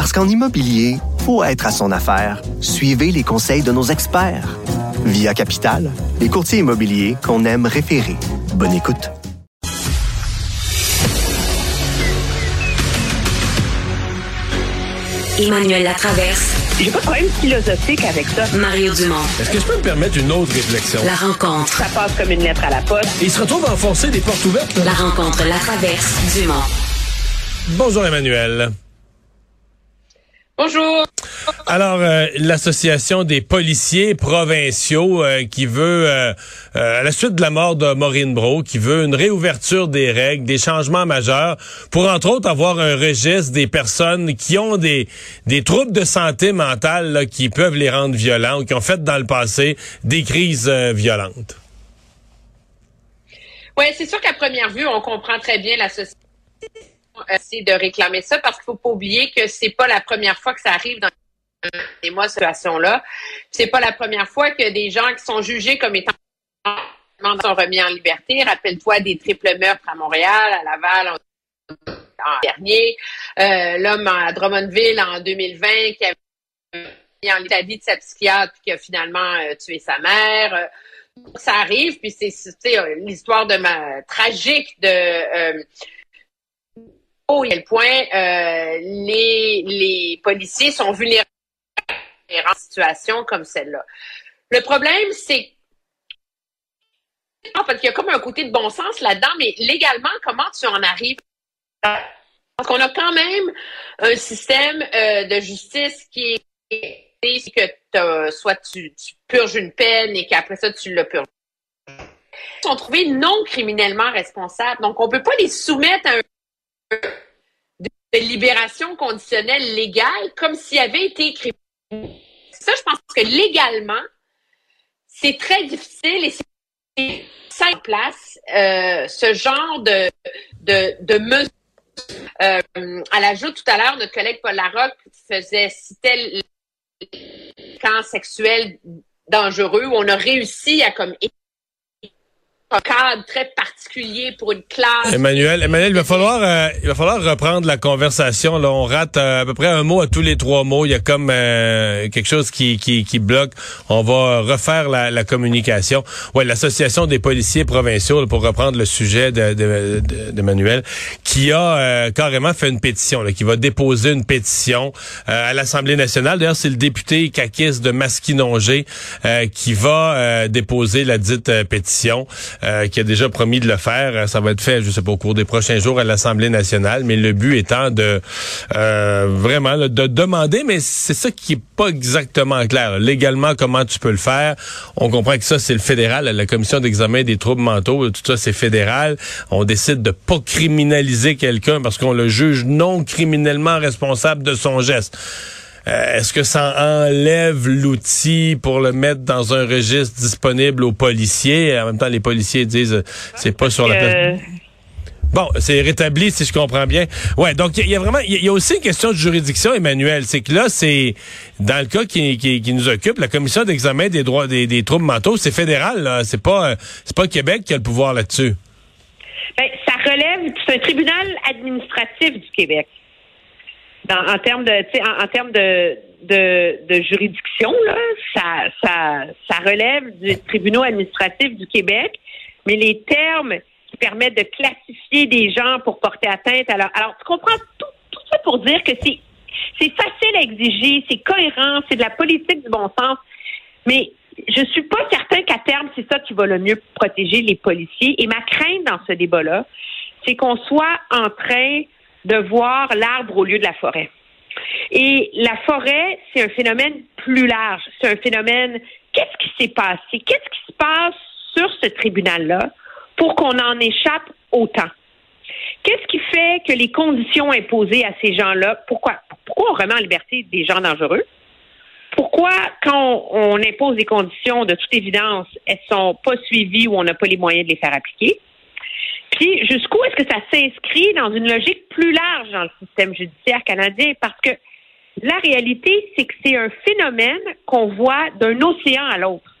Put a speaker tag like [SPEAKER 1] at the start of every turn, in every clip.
[SPEAKER 1] Parce qu'en immobilier, faut être à son affaire. Suivez les conseils de nos experts. Via Capital, les courtiers immobiliers qu'on aime référer. Bonne écoute.
[SPEAKER 2] Emmanuel Latraverse.
[SPEAKER 3] J'ai pas de problème philosophique avec ça.
[SPEAKER 2] Mario Dumont.
[SPEAKER 4] Est-ce que je peux me permettre une autre réflexion?
[SPEAKER 2] La rencontre.
[SPEAKER 3] Ça passe comme une lettre à la poste.
[SPEAKER 4] Et il se retrouve à enfoncer des portes ouvertes.
[SPEAKER 2] La rencontre, la traverse, Dumont.
[SPEAKER 4] Bonjour Emmanuel.
[SPEAKER 3] Bonjour.
[SPEAKER 4] Alors, euh, l'association des policiers provinciaux euh, qui veut, euh, à la suite de la mort de Maureen Bro, qui veut une réouverture des règles, des changements majeurs, pour entre autres avoir un registre des personnes qui ont des, des troubles de santé mentale là, qui peuvent les rendre violents ou qui ont fait dans le passé des crises violentes.
[SPEAKER 5] Oui, c'est sûr qu'à première vue, on comprend très bien l'association c'est de réclamer ça parce qu'il faut pas oublier que c'est pas la première fois que ça arrive dans des mois situation-là. C'est pas la première fois que des gens qui sont jugés comme étant sont remis en liberté. Rappelle-toi des triples meurtres à Montréal, à Laval en, dernier, euh, l'homme à Drummondville en 2020 qui a mis en la vie de sa psychiatre puis qui a finalement euh, tué sa mère. ça arrive, puis c'est l'histoire de ma tragique de à quel point euh, les, policiers sont vulnérables en situation comme celle-là. Le problème, c'est en qu'il y a comme un côté de bon sens là-dedans, mais légalement, comment tu en arrives? Parce qu'on a quand même un système euh, de justice qui est que soit tu, tu, purges une peine et qu'après ça, tu le purges. Ils sont trouvés non criminellement responsables. Donc, on ne peut pas les soumettre à un de libération conditionnelle légale comme s'il avait été écrit. Ça, je pense que légalement, c'est très difficile et c'est en place euh, ce genre de, de, de mesures. Euh, à l'ajout, tout à l'heure, notre collègue Paul Larocque faisait citer le camp sexuel dangereux où on a réussi à comme un cadre très particulier pour une classe.
[SPEAKER 4] Emmanuel, Emmanuel, il va falloir, euh, il va falloir reprendre la conversation. Là, on rate euh, à peu près un mot à tous les trois mots. Il y a comme euh, quelque chose qui, qui, bloque. On va refaire la, communication. Ouais, l'association des policiers provinciaux, pour reprendre le sujet d'Emmanuel, de, de, qui a carrément fait une pétition, qui va déposer une pétition à l'Assemblée nationale. D'ailleurs, c'est le député Kakis de Masquinongé qui va déposer la dite pétition. Euh, qui a déjà promis de le faire. Ça va être fait, je sais pas, au cours des prochains jours à l'Assemblée nationale, mais le but étant de euh, vraiment de demander, mais c'est ça qui est pas exactement clair. Légalement, comment tu peux le faire? On comprend que ça, c'est le fédéral, la commission d'examen des troubles mentaux, tout ça, c'est fédéral. On décide de pas criminaliser quelqu'un parce qu'on le juge non criminellement responsable de son geste. Euh, est-ce que ça enlève l'outil pour le mettre dans un registre disponible aux policiers? En même temps, les policiers disent euh, c'est pas sur la place. Bon, c'est rétabli si je comprends bien. Ouais, donc il y, a vraiment, il y, a aussi une question de juridiction, Emmanuel. C'est que là, c'est dans le cas qui, qui, nous occupe, la commission d'examen des droits des, troubles mentaux, c'est fédéral. C'est pas, c'est pas Québec qui a le pouvoir là-dessus.
[SPEAKER 3] Ben, ça relève, c'est un tribunal administratif du Québec en termes de, en, termes de, de, juridiction, ça, ça, relève du tribunal administratif du Québec, mais les termes qui permettent de classifier des gens pour porter atteinte leur... Alors, tu comprends tout, tout ça pour dire que c'est, c'est facile à exiger, c'est cohérent, c'est de la politique du bon sens, mais je suis pas certain qu'à terme, c'est ça qui va le mieux protéger les policiers. Et ma crainte dans ce débat-là, c'est qu'on soit en train de voir l'arbre au lieu de la forêt. Et la forêt, c'est un phénomène plus large. C'est un phénomène, qu'est-ce qui s'est passé? Qu'est-ce qui se passe sur ce tribunal-là pour qu'on en échappe autant? Qu'est-ce qui fait que les conditions imposées à ces gens-là, pourquoi, pourquoi on remet en liberté des gens dangereux? Pourquoi, quand on, impose des conditions, de toute évidence, elles sont pas suivies ou on n'a pas les moyens de les faire appliquer? Puis, jusqu'où est-ce que ça s'inscrit dans une logique plus large dans le système judiciaire canadien? Parce que la réalité, c'est que c'est un phénomène qu'on voit d'un océan à l'autre.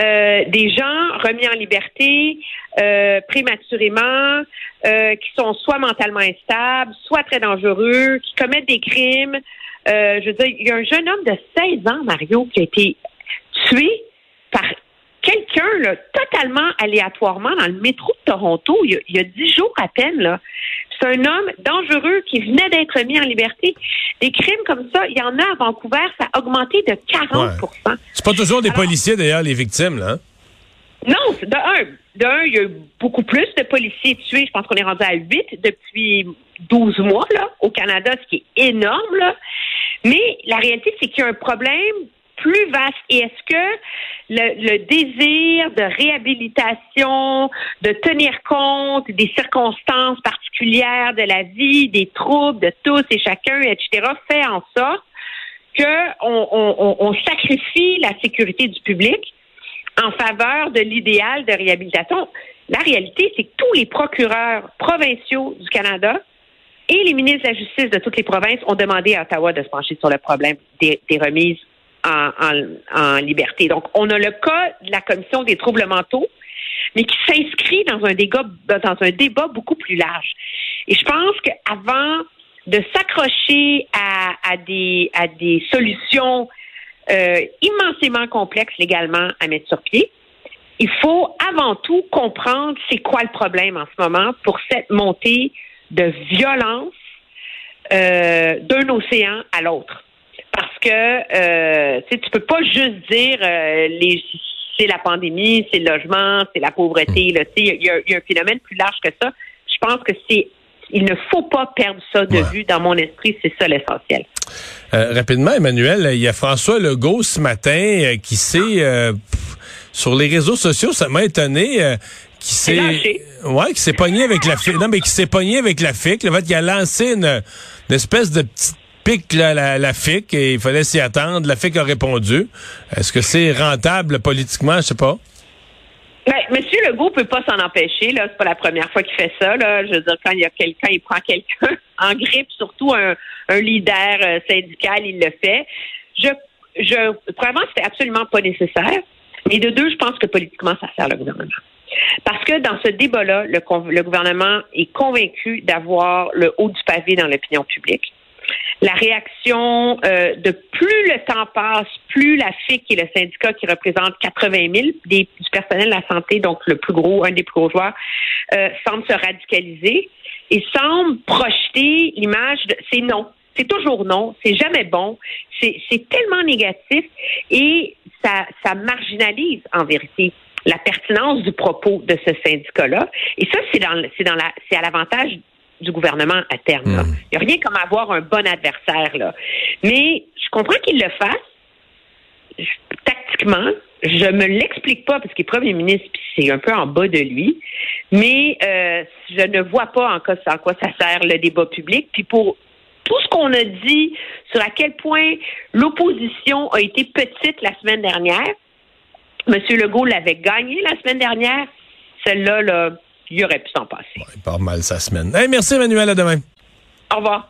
[SPEAKER 3] Euh, des gens remis en liberté euh, prématurément, euh, qui sont soit mentalement instables, soit très dangereux, qui commettent des crimes. je veux dire, il y a un jeune homme de 16 ans, Mario, qui a été tué par quelqu'un totalement aléatoirement dans le métro Toronto il y a, il y a 10 jours à peine. Là. C'est un homme dangereux qui venait d'être mis en liberté. Des crimes comme ça, il y en a à Vancouver, ça a augmenté de 40%
[SPEAKER 4] C'est pas toujours des policiers, d'ailleurs, les victimes, là. Hein?
[SPEAKER 3] Non, de un. De un, il y a eu beaucoup plus de policiers tués. Je pense qu'on est rendu à 8 depuis 12 mois, là, au Canada, ce qui est énorme, là. Mais la réalité, c'est qu'il y a un problème plus vaste. Et est-ce que le, désir de réhabilitation, de tenir compte des circonstances particulières de la vie, des troubles de tous et chacun, etc., fait en sorte qu'on on, sacrifie la sécurité du public en faveur de l'idéal de réhabilitation? La réalité, c'est que tous les procureurs provinciaux du Canada et les ministres de la Justice de toutes les provinces ont demandé à Ottawa de se pencher sur le problème des remises en, liberté. Donc, on a le cas de la commission des troubles mentaux, mais qui s'inscrit dans un débat, beaucoup plus large. Et je pense qu'avant de s'accrocher à, des, solutions euh, immensément complexes légalement à mettre sur pied, il faut avant tout comprendre c'est quoi le problème en ce moment pour cette montée de violence euh, d'un océan à l'autre que euh, tu peux pas juste dire euh, les c'est la pandémie, c'est le logement, c'est la pauvreté. Il y, a, y a un phénomène plus large que ça. Je pense que c'est il ne faut pas perdre ça de vue dans mon esprit, c'est ça l'essentiel.
[SPEAKER 4] Euh, rapidement, Emmanuel, il y a François Legault ce matin euh, qui s'est sur les réseaux sociaux, ça m'a étonné qui s'est ouais, qui s'est pogné avec la FIC. Non, mais qui s'est pogné avec la FIC. Le fait qu'il a lancé une, une espèce de petite la, la FIC et il fallait s'y attendre. La FIC a répondu. Est-ce que c'est rentable politiquement? Je sais pas.
[SPEAKER 3] Ben, Monsieur Legault peut pas s'en empêcher. Là, c'est pas la première fois qu'il fait ça. Là. Je veux dire, quand il y a quelqu'un, il prend quelqu'un en grippe, surtout un, leader euh, syndical, il le fait. Je, je, premièrement, c'était absolument pas nécessaire. Et de deux, je pense que politiquement, ça sert le gouvernement. Parce que dans ce débat-là, le gouvernement est convaincu d'avoir le haut du pavé dans l'opinion publique la réaction euh, de plus le temps passe, plus la FIC et le syndicat qui représente 80 000 des, du personnel de la santé, donc le plus gros, un des plus gros joueurs, euh, semble se radicaliser et semble projeter l'image de c'est non. C'est toujours non, c'est jamais bon, c'est tellement négatif et ça, ça marginalise en vérité la pertinence du propos de ce syndicat-là. Et ça, c'est dans, dans la, c'est à l'avantage du gouvernement à terme. Hmm. Il n'y a rien comme avoir un bon adversaire. Là. Mais je comprends qu'il le fasse. tactiquement, je me l'explique pas parce qu'il est premier ministre c'est un peu en bas de lui. Mais euh, je ne vois pas en, quoi, en quoi ça sert le débat public. Puis pour tout ce qu'on a dit sur à quel point l'opposition a été petite la semaine dernière, M. Legault l'avait gagné la semaine dernière. Celle-là, là, il aurait pu s'en passer.
[SPEAKER 4] il part mal sa semaine. merci Emmanuel, à demain.
[SPEAKER 3] Au revoir.